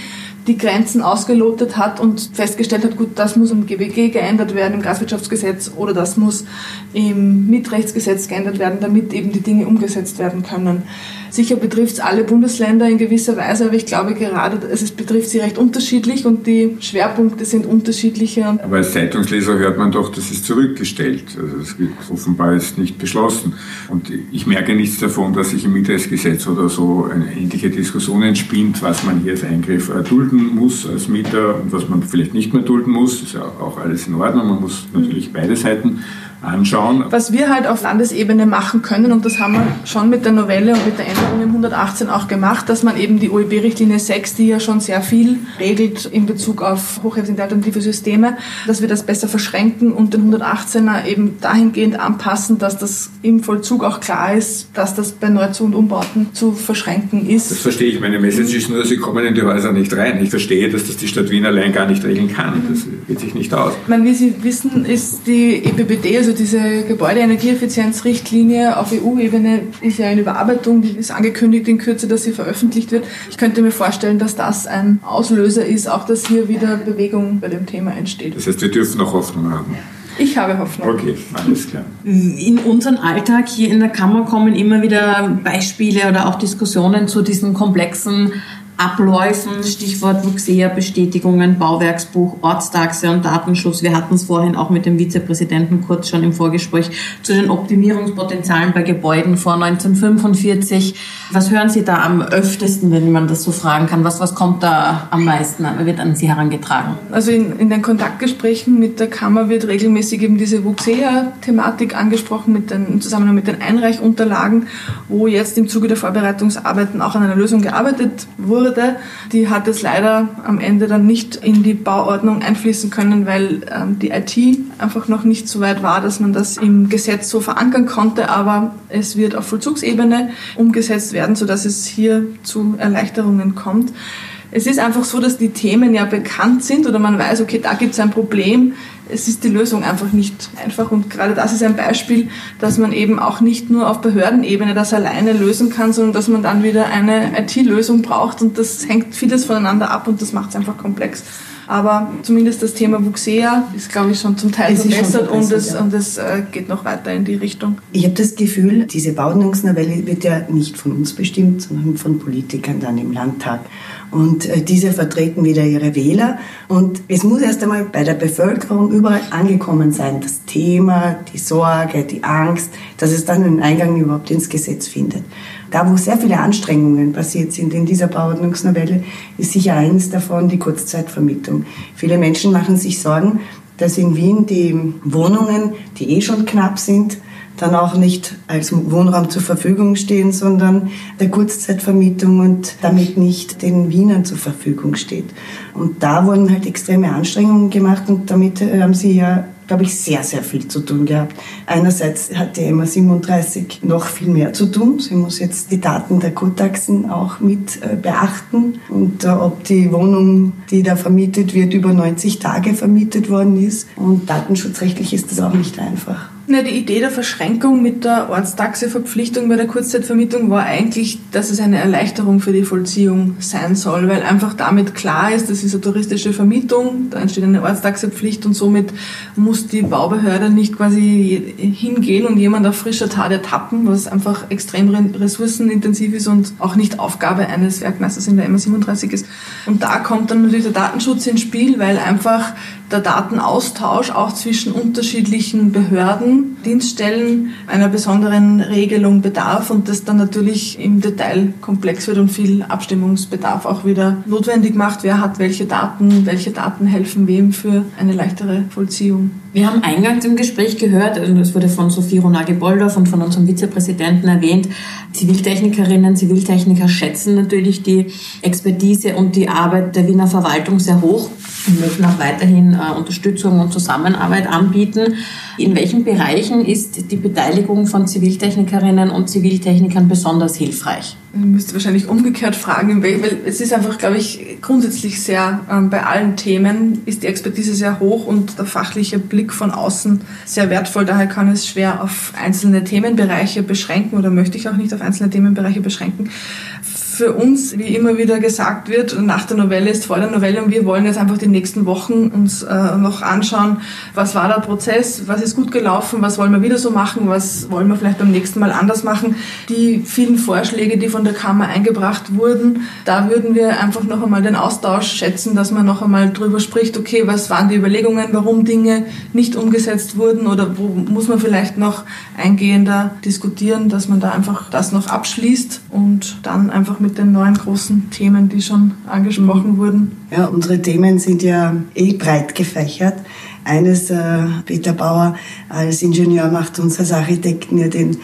die Grenzen ausgelotet hat und festgestellt hat, gut, das muss im GWG geändert werden, im Gaswirtschaftsgesetz oder das muss im Mitrechtsgesetz geändert werden, damit eben die Dinge umgesetzt werden können. Sicher betrifft es alle Bundesländer in gewisser Weise, aber ich glaube gerade, es betrifft sie recht unterschiedlich und die Schwerpunkte sind unterschiedlicher. Aber als Zeitungsleser hört man doch, das ist zurückgestellt. Also es wird offenbar ist nicht beschlossen. Und ich merke nichts davon, dass sich im Mietrechtsgesetz oder so eine ähnliche Diskussion entspinnt, was man hier als Eingriff dulden muss als Mieter und was man vielleicht nicht mehr dulden muss. Ist ja auch alles in Ordnung. Man muss natürlich beide Seiten anschauen. Was wir halt auf Landesebene machen können, und das haben wir schon mit der Novelle und mit der Änderung im 118 auch gemacht, dass man eben die OEB-Richtlinie 6, die ja schon sehr viel regelt in Bezug auf hocheffiziente alternative Systeme, dass wir das besser verschränken und den 118er eben dahingehend anpassen, dass das im Vollzug auch klar ist, dass das bei Neuzug- und Umbauten zu verschränken ist. Das verstehe ich. Meine Message ist nur, sie kommen in die Häuser nicht rein. Ich verstehe, dass das die Stadt Wien allein gar nicht regeln kann. Das geht sich nicht aus. Ich meine, wie Sie wissen, ist die EPBD, also diese Gebäudeenergieeffizienzrichtlinie auf EU-Ebene, ist ja in Überarbeitung. Die ist angekündigt in Kürze, dass sie veröffentlicht wird. Ich könnte mir vorstellen, dass das ein Auslöser ist, auch dass hier wieder Bewegung bei dem Thema entsteht. Das heißt, wir dürfen noch Hoffnung haben. Ich habe Hoffnung. Okay, alles klar. In unseren Alltag hier in der Kammer kommen immer wieder Beispiele oder auch Diskussionen zu diesen komplexen Abläufen, Stichwort Wuxea-Bestätigungen, Bauwerksbuch, Ortstaxe und Datenschutz. Wir hatten es vorhin auch mit dem Vizepräsidenten kurz schon im Vorgespräch zu den Optimierungspotenzialen bei Gebäuden vor 1945. Was hören Sie da am öftesten, wenn man das so fragen kann? Was, was kommt da am meisten, wird an Sie herangetragen? Also in, in den Kontaktgesprächen mit der Kammer wird regelmäßig eben diese Wuxea-Thematik angesprochen mit den, im Zusammenhang mit den Einreichunterlagen, wo jetzt im Zuge der Vorbereitungsarbeiten auch an einer Lösung gearbeitet wurde wurde. Die hat es leider am Ende dann nicht in die Bauordnung einfließen können, weil ähm, die IT einfach noch nicht so weit war, dass man das im Gesetz so verankern konnte. Aber es wird auf Vollzugsebene umgesetzt werden, sodass es hier zu Erleichterungen kommt. Es ist einfach so, dass die Themen ja bekannt sind oder man weiß, okay, da gibt es ein Problem. Es ist die Lösung einfach nicht einfach und gerade das ist ein Beispiel, dass man eben auch nicht nur auf Behördenebene das alleine lösen kann, sondern dass man dann wieder eine IT-Lösung braucht und das hängt vieles voneinander ab und das macht es einfach komplex. Aber zumindest das Thema Wuxea ist, glaube ich, schon zum Teil verbessert, und es, ja. und es äh, geht noch weiter in die Richtung. Ich habe das Gefühl, diese Bauordnungsnovelle wird ja nicht von uns bestimmt, sondern von Politikern dann im Landtag. Und äh, diese vertreten wieder ihre Wähler. Und es muss erst einmal bei der Bevölkerung überall angekommen sein, das Thema, die Sorge, die Angst, dass es dann einen Eingang überhaupt ins Gesetz findet. Da, wo sehr viele Anstrengungen passiert sind in dieser Bauordnungsnovelle, ist sicher eines davon die Kurzzeitvermietung. Viele Menschen machen sich Sorgen, dass in Wien die Wohnungen, die eh schon knapp sind, dann auch nicht als Wohnraum zur Verfügung stehen, sondern der Kurzzeitvermietung und damit nicht den Wienern zur Verfügung steht. Und da wurden halt extreme Anstrengungen gemacht und damit haben sie ja glaube ich, sehr, sehr viel zu tun gehabt. Einerseits hat die MA 37 noch viel mehr zu tun. Sie muss jetzt die Daten der Kurtaxen auch mit äh, beachten und äh, ob die Wohnung, die da vermietet wird, über 90 Tage vermietet worden ist. Und datenschutzrechtlich ist das auch nicht einfach. Ja, die Idee der Verschränkung mit der Ortstaxeverpflichtung bei der Kurzzeitvermietung war eigentlich, dass es eine Erleichterung für die Vollziehung sein soll, weil einfach damit klar ist, das ist eine touristische Vermietung, da entsteht eine Ortstaxepflicht und somit muss die Baubehörde nicht quasi hingehen und jemand auf frischer Tat ertappen, was einfach extrem ressourcenintensiv ist und auch nicht Aufgabe eines Werkmeisters in der MA37 ist. Und da kommt dann natürlich der Datenschutz ins Spiel, weil einfach der Datenaustausch auch zwischen unterschiedlichen Behörden, Dienststellen einer besonderen Regelung bedarf und das dann natürlich im Detail komplex wird und viel Abstimmungsbedarf auch wieder notwendig macht. Wer hat welche Daten, welche Daten helfen wem für eine leichtere Vollziehung. Wir haben eingangs im Gespräch gehört, und es wurde von Sophie Ronage-Boldorf und von unserem Vizepräsidenten erwähnt, Ziviltechnikerinnen, Ziviltechniker schätzen natürlich die Expertise und die Arbeit der Wiener Verwaltung sehr hoch möchten auch weiterhin äh, Unterstützung und Zusammenarbeit anbieten. In welchen Bereichen ist die Beteiligung von Ziviltechnikerinnen und Ziviltechnikern besonders hilfreich? Ich müsste wahrscheinlich umgekehrt fragen, weil es ist einfach, glaube ich, grundsätzlich sehr, ähm, bei allen Themen ist die Expertise sehr hoch und der fachliche Blick von außen sehr wertvoll. Daher kann es schwer auf einzelne Themenbereiche beschränken oder möchte ich auch nicht auf einzelne Themenbereiche beschränken für uns, wie immer wieder gesagt wird, nach der Novelle ist vor der Novelle und wir wollen jetzt einfach die nächsten Wochen uns äh, noch anschauen, was war der Prozess, was ist gut gelaufen, was wollen wir wieder so machen, was wollen wir vielleicht beim nächsten Mal anders machen. Die vielen Vorschläge, die von der Kammer eingebracht wurden, da würden wir einfach noch einmal den Austausch schätzen, dass man noch einmal drüber spricht, okay, was waren die Überlegungen, warum Dinge nicht umgesetzt wurden oder wo muss man vielleicht noch eingehender diskutieren, dass man da einfach das noch abschließt und dann einfach mit den neuen großen Themen, die schon angesprochen wurden? Ja, unsere Themen sind ja eh breit gefächert. eines, äh, Peter Bauer als Ingenieur macht uns als Architekten ja den,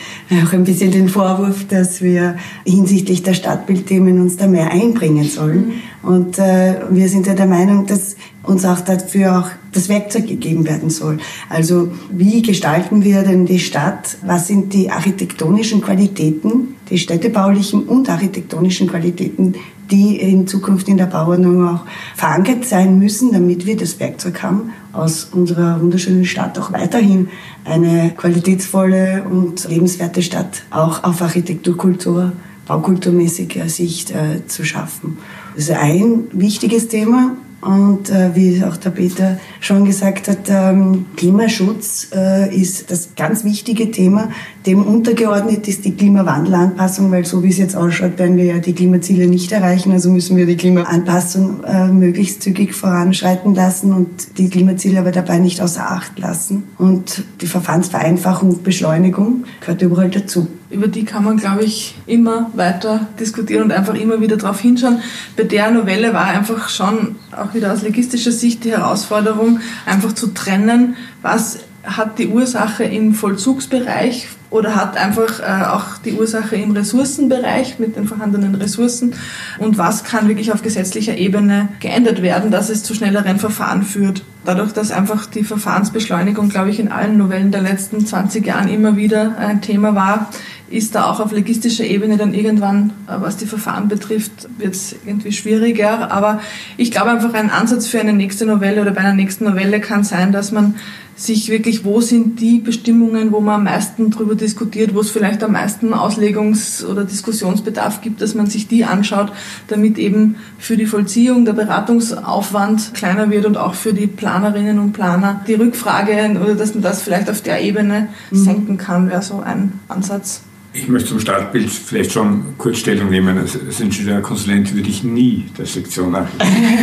auch ein bisschen den Vorwurf, dass wir hinsichtlich der Stadtbildthemen uns da mehr einbringen sollen. Mhm. Und äh, wir sind ja der Meinung, dass uns auch dafür auch das Werkzeug gegeben werden soll. Also wie gestalten wir denn die Stadt? Was sind die architektonischen Qualitäten, die städtebaulichen und architektonischen Qualitäten, die in Zukunft in der Bauordnung auch verankert sein müssen, damit wir das Werkzeug haben, aus unserer wunderschönen Stadt auch weiterhin eine qualitätsvolle und lebenswerte Stadt auch auf Architekturkultur, baukulturmäßiger Sicht äh, zu schaffen. Das ist ein wichtiges Thema. Und äh, wie auch der Peter schon gesagt hat, ähm, Klimaschutz äh, ist das ganz wichtige Thema. Dem untergeordnet ist die Klimawandelanpassung, weil so wie es jetzt ausschaut, werden wir ja die Klimaziele nicht erreichen. Also müssen wir die Klimaanpassung äh, möglichst zügig voranschreiten lassen und die Klimaziele aber dabei nicht außer Acht lassen. Und die Verfahrensvereinfachung und Beschleunigung gehört überall dazu über die kann man, glaube ich, immer weiter diskutieren und einfach immer wieder darauf hinschauen. Bei der Novelle war einfach schon auch wieder aus logistischer Sicht die Herausforderung, einfach zu trennen, was hat die Ursache im Vollzugsbereich oder hat einfach äh, auch die Ursache im Ressourcenbereich mit den vorhandenen Ressourcen und was kann wirklich auf gesetzlicher Ebene geändert werden, dass es zu schnelleren Verfahren führt. Dadurch, dass einfach die Verfahrensbeschleunigung, glaube ich, in allen Novellen der letzten 20 Jahren immer wieder ein Thema war, ist da auch auf logistischer Ebene dann irgendwann, äh, was die Verfahren betrifft, wird es irgendwie schwieriger. Aber ich glaube einfach, ein Ansatz für eine nächste Novelle oder bei einer nächsten Novelle kann sein, dass man sich wirklich, wo sind die Bestimmungen, wo man am meisten drüber diskutiert, wo es vielleicht am meisten Auslegungs- oder Diskussionsbedarf gibt, dass man sich die anschaut, damit eben für die Vollziehung der Beratungsaufwand kleiner wird und auch für die Planerinnen und Planer die Rückfrage oder dass man das vielleicht auf der Ebene mhm. senken kann, wäre so ein Ansatz. Ich möchte zum Startbild vielleicht schon kurz Stellung nehmen. Als, als Ingenieurkonsulent würde ich nie der Sektion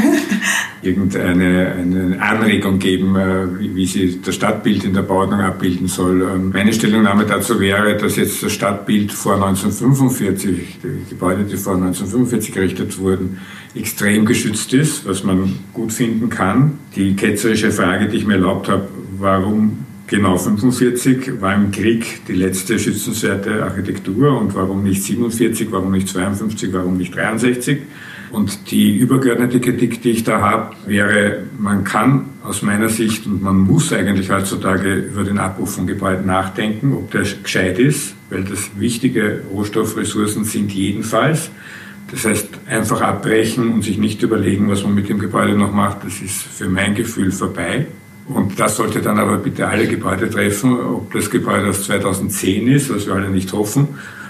irgendeine eine Anregung geben, äh, wie, wie, sie das Stadtbild in der Bauordnung abbilden soll. Ähm, meine Stellungnahme dazu wäre, dass jetzt das Stadtbild vor 1945, die Gebäude, die vor 1945 errichtet wurden, extrem geschützt ist, was man gut finden kann. Die ketzerische Frage, die ich mir erlaubt habe, warum Genau, 45 war im Krieg die letzte schützenswerte Architektur und warum nicht 47, warum nicht 52, warum nicht 63? Und die übergeordnete Kritik, die ich da habe, wäre, man kann aus meiner Sicht und man muss eigentlich heutzutage über den Abbruch von Gebäuden nachdenken, ob der gescheit ist, weil das wichtige Rohstoffressourcen sind jedenfalls. Das heißt, einfach abbrechen und sich nicht überlegen, was man mit dem Gebäude noch macht, das ist für mein Gefühl vorbei. Und das sollte dann aber bitte alle Gebäude treffen, ob das Gebäude aus 2010 ist, was wir alle nicht hoffen,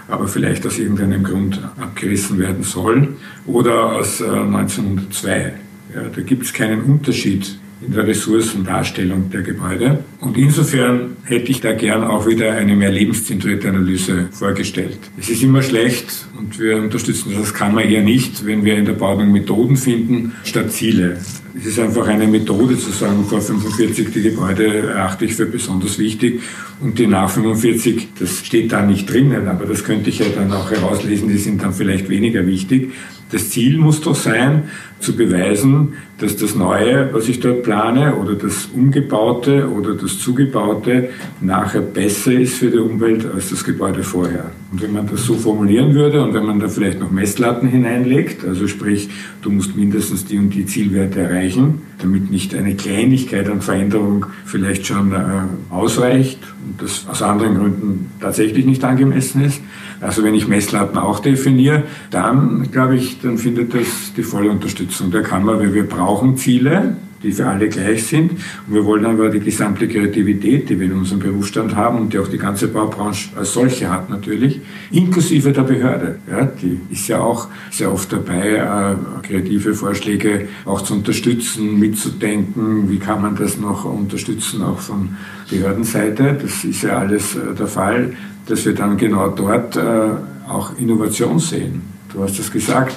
aber vielleicht aus irgendeinem Grund abgerissen werden soll, oder aus 1902. Äh, ja, da gibt es keinen Unterschied in der Ressourcendarstellung der Gebäude. Und insofern hätte ich da gern auch wieder eine mehr lebenszentrierte Analyse vorgestellt. Es ist immer schlecht, und wir unterstützen das Kammer eher nicht, wenn wir in der Bauung Methoden finden statt Ziele. Es ist einfach eine Methode zu sagen, vor 45 die Gebäude erachte ich für besonders wichtig und die nach 45, das steht da nicht drinnen, aber das könnte ich ja dann auch herauslesen, die sind dann vielleicht weniger wichtig. Das Ziel muss doch sein, zu beweisen, dass das Neue, was ich dort plane, oder das Umgebaute oder das Zugebaute nachher besser ist für die Umwelt als das Gebäude vorher. Und wenn man das so formulieren würde und wenn man da vielleicht noch Messlatten hineinlegt, also sprich, du musst mindestens die und die Zielwerte erreichen, damit nicht eine Kleinigkeit an Veränderung vielleicht schon äh, ausreicht und das aus anderen Gründen tatsächlich nicht angemessen ist. Also wenn ich Messlatten auch definiere, dann glaube ich, dann findet das die volle Unterstützung der Kammer, weil wir brauchen Ziele, die für alle gleich sind. Und wir wollen aber die gesamte Kreativität, die wir in unserem Berufsstand haben und die auch die ganze Baubranche als solche hat natürlich, inklusive der Behörde. Ja, die ist ja auch sehr oft dabei, äh, kreative Vorschläge auch zu unterstützen, mitzudenken. Wie kann man das noch unterstützen, auch von Behördenseite? Das ist ja alles äh, der Fall, dass wir dann genau dort äh, auch Innovation sehen du hast es gesagt,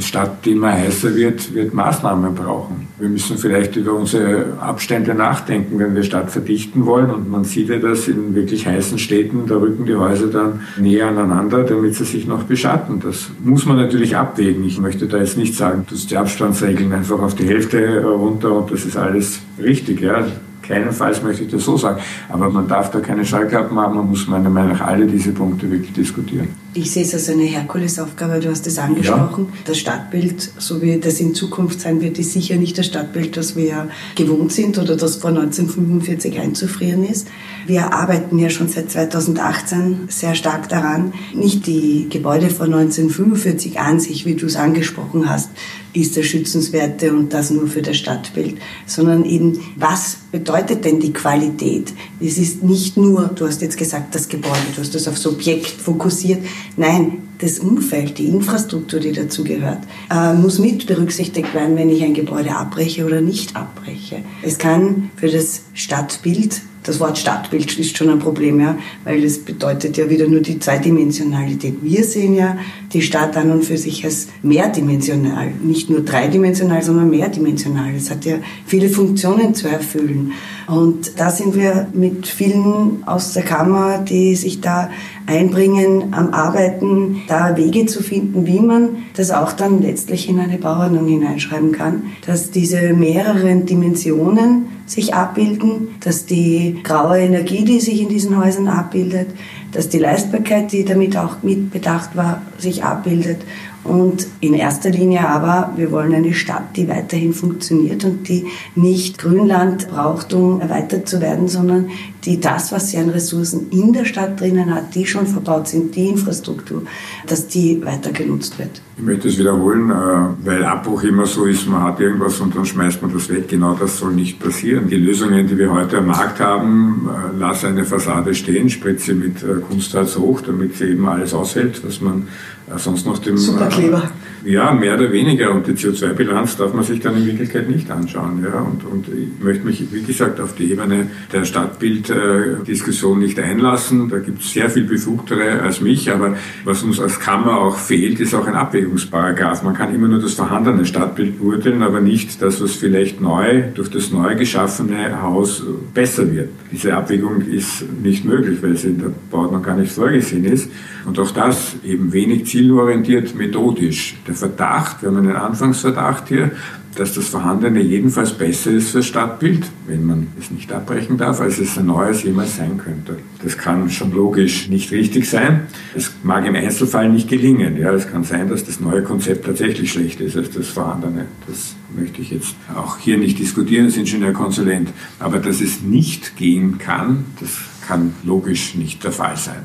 Stadt, die immer heißer wird, wird Maßnahmen brauchen. Wir müssen vielleicht über unsere Abstände nachdenken, wenn wir Stadt verdichten wollen. Und man sieht ja das in wirklich heißen Städten, da rücken die Häuser dann näher aneinander, damit sie sich noch beschatten. Das muss man natürlich abwägen. Ich möchte da jetzt nicht sagen, du die Abstandsregeln einfach auf die Hälfte runter und das ist alles richtig. Ja keinenfalls möchte ich das so sagen. Aber man darf da keine Schallklappen haben, man muss meiner Meinung nach alle diese Punkte wirklich diskutieren. Ich sehe es als eine Herkulesaufgabe, du hast es angesprochen. Ja. Das Stadtbild, so wie das in Zukunft sein wird, ist sicher nicht das Stadtbild, das wir gewohnt sind oder das vor 1945 einzufrieren ist. Wir arbeiten ja schon seit 2018 sehr stark daran, nicht die Gebäude von 1945 an sich, wie du es angesprochen hast, ist das Schützenswerte und das nur für das Stadtbild, sondern eben, was bedeutet denn die Qualität? Es ist nicht nur, du hast jetzt gesagt, das Gebäude, du hast das aufs Objekt fokussiert. Nein, das Umfeld, die Infrastruktur, die dazu gehört, äh, muss mit berücksichtigt werden, wenn ich ein Gebäude abbreche oder nicht abbreche. Es kann für das Stadtbild das Wort Stadtbild ist schon ein Problem, ja, weil das bedeutet ja wieder nur die Zweidimensionalität. Wir sehen ja die Stadt an und für sich als mehrdimensional, nicht nur dreidimensional, sondern mehrdimensional. Es hat ja viele Funktionen zu erfüllen. Und da sind wir mit vielen aus der Kammer, die sich da einbringen, am Arbeiten, da Wege zu finden, wie man das auch dann letztlich in eine Bauordnung hineinschreiben kann, dass diese mehreren Dimensionen sich abbilden, dass die graue Energie, die sich in diesen Häusern abbildet, dass die Leistbarkeit, die damit auch mitbedacht war, sich abbildet. Und in erster Linie aber, wir wollen eine Stadt, die weiterhin funktioniert und die nicht Grünland braucht, um erweitert zu werden, sondern die das, was sie an Ressourcen in der Stadt drinnen hat, die schon verbaut sind, die Infrastruktur, dass die weiter genutzt wird. Ich möchte es wiederholen, äh, weil Abbruch immer so ist, man hat irgendwas und dann schmeißt man das weg. Genau das soll nicht passieren. Die Lösungen, die wir heute am Markt haben, äh, lass eine Fassade stehen, spritze mit äh, Kunstharz hoch, damit sie eben alles aushält, was man sonst noch dem... Superkleber. Ja, mehr oder weniger. Und die CO2-Bilanz darf man sich dann in Wirklichkeit nicht anschauen. Ja. Und, und ich möchte mich, wie gesagt, auf die Ebene der Stadtbilddiskussion nicht einlassen. Da gibt es sehr viel Befugtere als mich. Aber was uns als Kammer auch fehlt, ist auch ein Abwägungsparagraf. Man kann immer nur das vorhandene Stadtbild beurteilen, aber nicht das, was vielleicht neu durch das neu geschaffene Haus besser wird. Diese Abwägung ist nicht möglich, weil sie in der Bauordnung gar nicht vorgesehen ist. Und auch das eben wenig zielorientiert methodisch. Der Verdacht, wir haben einen Anfangsverdacht hier, dass das Vorhandene jedenfalls besser ist fürs Stadtbild, wenn man es nicht abbrechen darf, als es ein neues jemals sein könnte. Das kann schon logisch nicht richtig sein. Es mag im Einzelfall nicht gelingen. Ja, es kann sein, dass das neue Konzept tatsächlich schlechter ist als das Vorhandene. Das möchte ich jetzt auch hier nicht diskutieren als Ingenieurkonsulent. Aber dass es nicht gehen kann, das kann logisch nicht der Fall sein.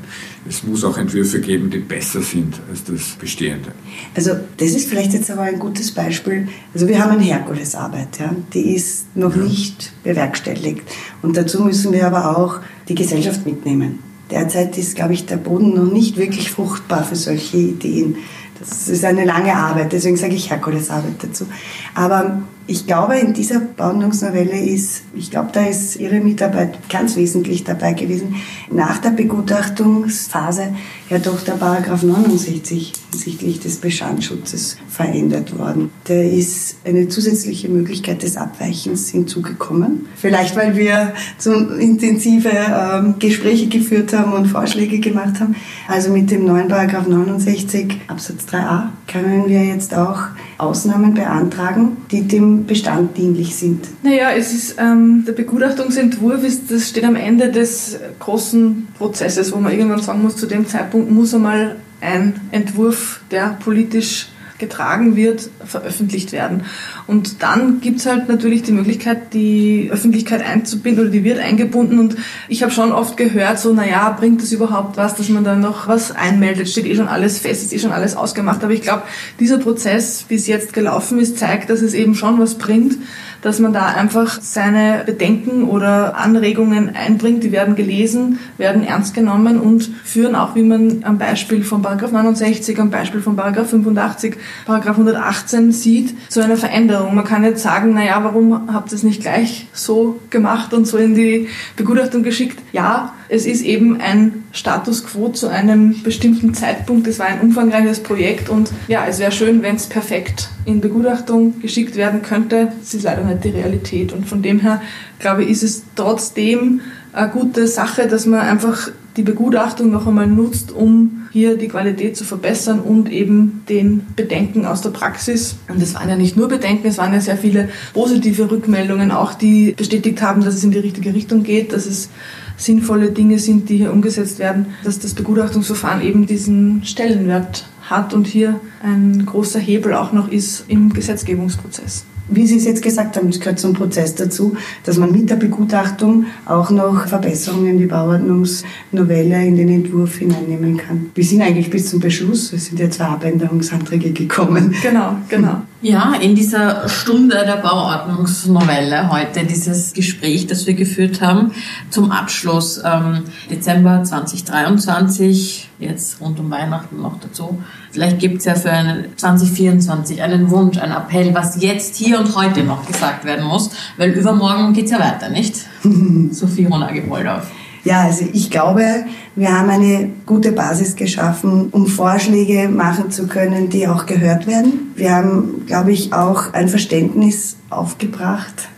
Es muss auch Entwürfe geben, die besser sind als das Bestehende. Also das ist vielleicht jetzt aber ein gutes Beispiel. Also wir haben eine Herkulesarbeit, ja? die ist noch ja. nicht bewerkstelligt. Und dazu müssen wir aber auch die Gesellschaft mitnehmen. Derzeit ist, glaube ich, der Boden noch nicht wirklich fruchtbar für solche Ideen. Das ist eine lange Arbeit, deswegen sage ich Herkulesarbeit dazu. Aber ich glaube, in dieser Bauordnungsnovelle ist, ich glaube, da ist Ihre Mitarbeit ganz wesentlich dabei gewesen, nach der Begutachtungsphase ja doch der Paragraph 69 hinsichtlich des Bestandsschutzes verändert worden. Da ist eine zusätzliche Möglichkeit des Abweichens hinzugekommen. Vielleicht, weil wir so intensive ähm, Gespräche geführt haben und Vorschläge gemacht haben. Also mit dem neuen Paragraph 69 Absatz 3a können wir jetzt auch Ausnahmen beantragen, die dem Bestand dienlich sind? Naja, es ist ähm, der Begutachtungsentwurf ist, das steht am Ende des großen Prozesses, wo man irgendwann sagen muss, zu dem Zeitpunkt muss einmal ein Entwurf, der politisch getragen wird, veröffentlicht werden. Und dann gibt es halt natürlich die Möglichkeit, die Öffentlichkeit einzubinden oder die wird eingebunden. Und ich habe schon oft gehört, so, naja, bringt das überhaupt was, dass man dann noch was einmeldet? Steht eh schon alles fest, ist eh schon alles ausgemacht. Aber ich glaube, dieser Prozess, wie es jetzt gelaufen ist, zeigt, dass es eben schon was bringt, dass man da einfach seine Bedenken oder Anregungen einbringt. Die werden gelesen, werden ernst genommen und führen auch, wie man am Beispiel von Paragraph 69, am Beispiel von Paragraph 85, Paragraph 118 sieht, zu einer Veränderung. Man kann jetzt sagen, naja, warum habt ihr es nicht gleich so gemacht und so in die Begutachtung geschickt? Ja, es ist eben ein Status quo zu einem bestimmten Zeitpunkt. Es war ein umfangreiches Projekt und ja, es wäre schön, wenn es perfekt in Begutachtung geschickt werden könnte. Das ist leider nicht die Realität und von dem her glaube ich, ist es trotzdem eine gute Sache, dass man einfach die Begutachtung noch einmal nutzt, um hier die Qualität zu verbessern und eben den Bedenken aus der Praxis. Und es waren ja nicht nur Bedenken, es waren ja sehr viele positive Rückmeldungen, auch die bestätigt haben, dass es in die richtige Richtung geht, dass es sinnvolle Dinge sind, die hier umgesetzt werden, dass das Begutachtungsverfahren eben diesen Stellenwert hat und hier ein großer Hebel auch noch ist im Gesetzgebungsprozess wie Sie es jetzt gesagt haben, es gehört zum Prozess dazu, dass man mit der Begutachtung auch noch Verbesserungen in die Bauordnungsnovelle in den Entwurf hineinnehmen kann. Wir sind eigentlich bis zum Beschluss, es sind ja zwei Abänderungsanträge gekommen. Genau, genau. Ja, in dieser Stunde der Bauordnungsnovelle heute, dieses Gespräch, das wir geführt haben, zum Abschluss ähm, Dezember 2023, jetzt rund um Weihnachten noch dazu. Vielleicht gibt es ja für einen 2024 einen Wunsch, einen Appell, was jetzt, hier und heute noch gesagt werden muss, weil übermorgen geht's ja weiter, nicht? Sophie Ronage-Woldorf. Ja, also ich glaube, wir haben eine gute Basis geschaffen, um Vorschläge machen zu können, die auch gehört werden. Wir haben, glaube ich, auch ein Verständnis aufgebracht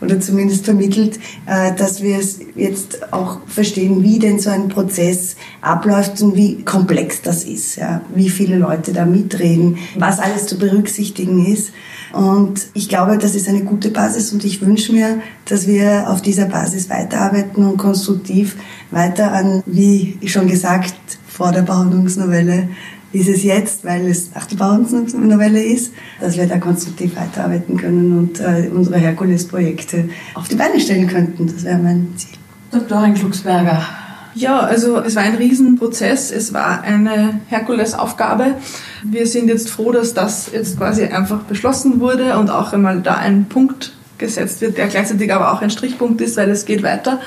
oder zumindest vermittelt, äh, dass wir es jetzt auch verstehen, wie denn so ein Prozess abläuft und wie komplex das ist, ja, wie viele Leute da mitreden, was alles zu berücksichtigen ist. Und ich glaube, das ist eine gute Basis und ich wünsche mir, dass wir auf dieser Basis weiterarbeiten und konstruktiv weiter an, wie schon gesagt, vor der Bauordnungsnovelle ist es jetzt, weil es nach der Bauordnungsnovelle ist, dass wir da konstruktiv weiterarbeiten können und äh, unsere Herkules-Projekte auf die Beine stellen könnten. Das wäre mein Ziel. Dr. Klugsberger. Ja, also es war ein Riesenprozess, es war eine Herkulesaufgabe. Wir sind jetzt froh, dass das jetzt quasi einfach beschlossen wurde und auch einmal da ein Punkt gesetzt wird, der gleichzeitig aber auch ein Strichpunkt ist, weil es geht weiter.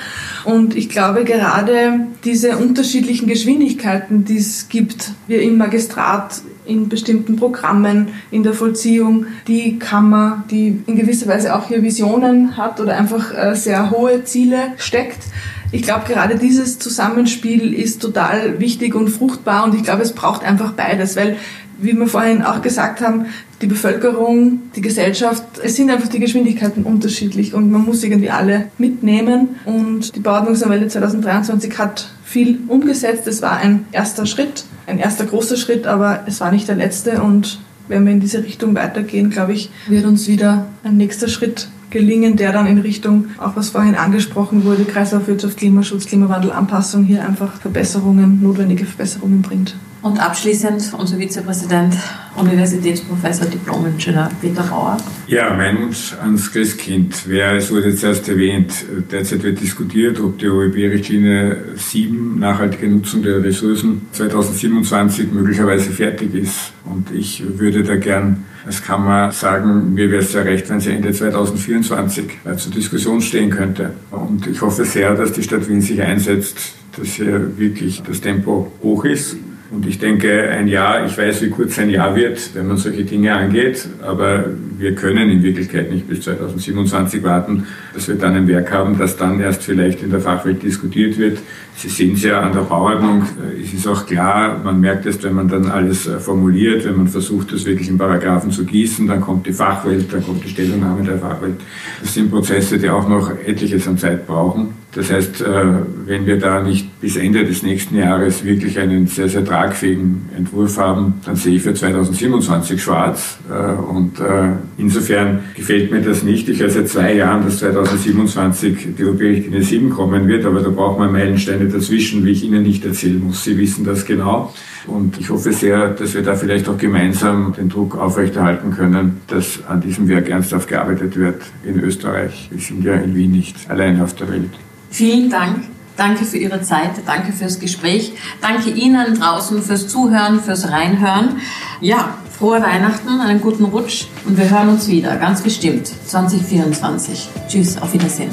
Und ich glaube, gerade diese unterschiedlichen Geschwindigkeiten, die es gibt, wir im Magistrat, in bestimmten Programmen, in der Vollziehung, die Kammer, die in gewisser Weise auch hier Visionen hat oder einfach äh, sehr hohe Ziele steckt, ich glaube, gerade dieses Zusammenspiel ist total wichtig und fruchtbar und ich glaube, es braucht einfach beides, weil, wie wir vorhin auch gesagt haben, die Bevölkerung, die Gesellschaft, es sind einfach die Geschwindigkeiten unterschiedlich und man muss irgendwie alle mitnehmen und die Bauordnungsnovelle 2023 hat viel umgesetzt. Es war ein erster Schritt, ein erster großer Schritt, aber es war nicht der letzte und wenn wir in diese Richtung weitergehen, glaube ich, wird uns wieder ein nächster Schritt gelingen, der dann in Richtung, auch was vorhin angesprochen wurde, Kreislaufwirtschaft, Klimaschutz, Klimawandel, Anpassung hier einfach Verbesserungen, notwendige Verbesserungen bringt. Und abschließend unser Vizepräsident, Universitätsprofessor, Diplom-Ingenieur Peter Bauer. Ja, mein Wunsch ans Christkind wäre, es wurde jetzt erst erwähnt, derzeit wird diskutiert, ob die OEB-Richtlinie 7, nachhaltige Nutzung der Ressourcen, 2027 möglicherweise fertig ist. Und ich würde da gern als Kammer sagen, mir wäre es sehr recht, wenn sie Ende 2024 zur Diskussion stehen könnte. Und ich hoffe sehr, dass die Stadt Wien sich einsetzt, dass hier wirklich das Tempo hoch ist und ich denke, ein Jahr, ich weiß, wie kurz ein Jahr wird, wenn man solche Dinge angeht, aber wir können in Wirklichkeit nicht bis 2027 warten, dass wir dann ein Werk haben, das dann erst vielleicht in der Fachwelt diskutiert wird. Sie sehen es ja an der Bauordnung, es ist auch klar, man merkt es, wenn man dann alles äh, formuliert, wenn man versucht, das wirklich in Paragraphen zu gießen, dann kommt die Fachwelt, dann kommt die Stellungnahme der Fachwelt. Das sind Prozesse, die auch noch etliches an Zeit brauchen. Das heißt, äh, wenn wir da nicht bis Ende des nächsten Jahres wirklich einen sehr, sehr tragfähigen Entwurf haben, dann sehe ich für 2027 schwarz. Äh, und insofern gefällt mir das nicht. Ich höre seit zwei Jahren, dass 2027 die OP-Richtlinie 7 kommen wird, aber da braucht man Meilensteine dazwischen, wie ich Ihnen nicht erzählen muss. Sie wissen das genau. Und ich hoffe sehr, dass wir da vielleicht auch gemeinsam den Druck aufrechterhalten können, dass an diesem Werk ernsthaft gearbeitet wird in Österreich. Wir sind ja in Wien nicht alleine auf der Welt. Vielen Dank. Danke für Ihre Zeit, danke fürs Gespräch, danke Ihnen draußen fürs Zuhören, fürs Reinhören. Ja, frohe Weihnachten, einen guten Rutsch und wir hören uns wieder, ganz bestimmt, 2024. Tschüss, auf Wiedersehen.